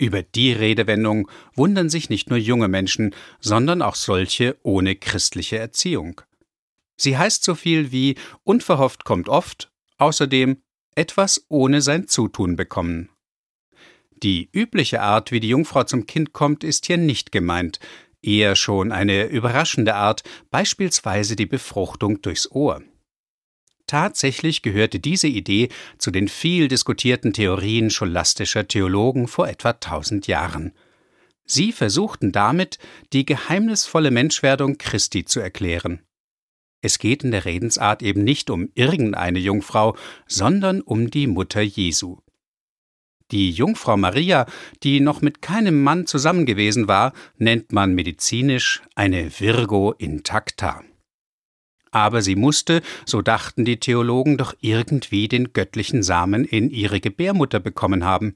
Über die Redewendung wundern sich nicht nur junge Menschen, sondern auch solche ohne christliche Erziehung. Sie heißt so viel wie unverhofft kommt oft, außerdem etwas ohne sein Zutun bekommen. Die übliche Art, wie die Jungfrau zum Kind kommt, ist hier nicht gemeint, eher schon eine überraschende Art, beispielsweise die Befruchtung durchs Ohr. Tatsächlich gehörte diese Idee zu den viel diskutierten Theorien scholastischer Theologen vor etwa tausend Jahren. Sie versuchten damit, die geheimnisvolle Menschwerdung Christi zu erklären. Es geht in der Redensart eben nicht um irgendeine Jungfrau, sondern um die Mutter Jesu. Die Jungfrau Maria, die noch mit keinem Mann zusammen gewesen war, nennt man medizinisch eine Virgo intacta. Aber sie musste, so dachten die Theologen, doch irgendwie den göttlichen Samen in ihre Gebärmutter bekommen haben.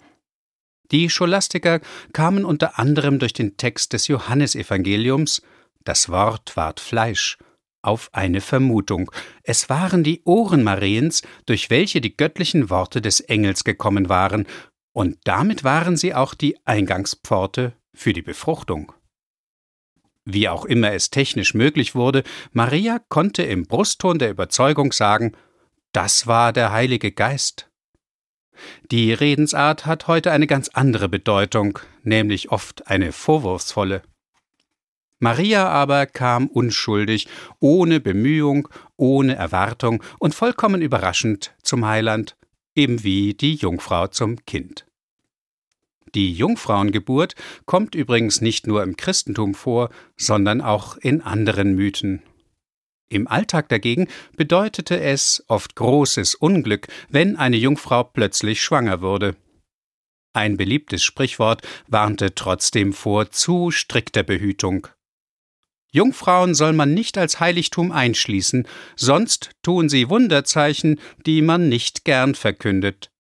Die Scholastiker kamen unter anderem durch den Text des Johannesevangeliums Das Wort ward Fleisch auf eine Vermutung. Es waren die Ohren Mariens, durch welche die göttlichen Worte des Engels gekommen waren, und damit waren sie auch die Eingangspforte für die Befruchtung. Wie auch immer es technisch möglich wurde, Maria konnte im Brustton der Überzeugung sagen, das war der Heilige Geist. Die Redensart hat heute eine ganz andere Bedeutung, nämlich oft eine vorwurfsvolle. Maria aber kam unschuldig, ohne Bemühung, ohne Erwartung und vollkommen überraschend zum Heiland, eben wie die Jungfrau zum Kind. Die Jungfrauengeburt kommt übrigens nicht nur im Christentum vor, sondern auch in anderen Mythen. Im Alltag dagegen bedeutete es oft großes Unglück, wenn eine Jungfrau plötzlich schwanger wurde. Ein beliebtes Sprichwort warnte trotzdem vor zu strikter Behütung. Jungfrauen soll man nicht als Heiligtum einschließen, sonst tun sie Wunderzeichen, die man nicht gern verkündet.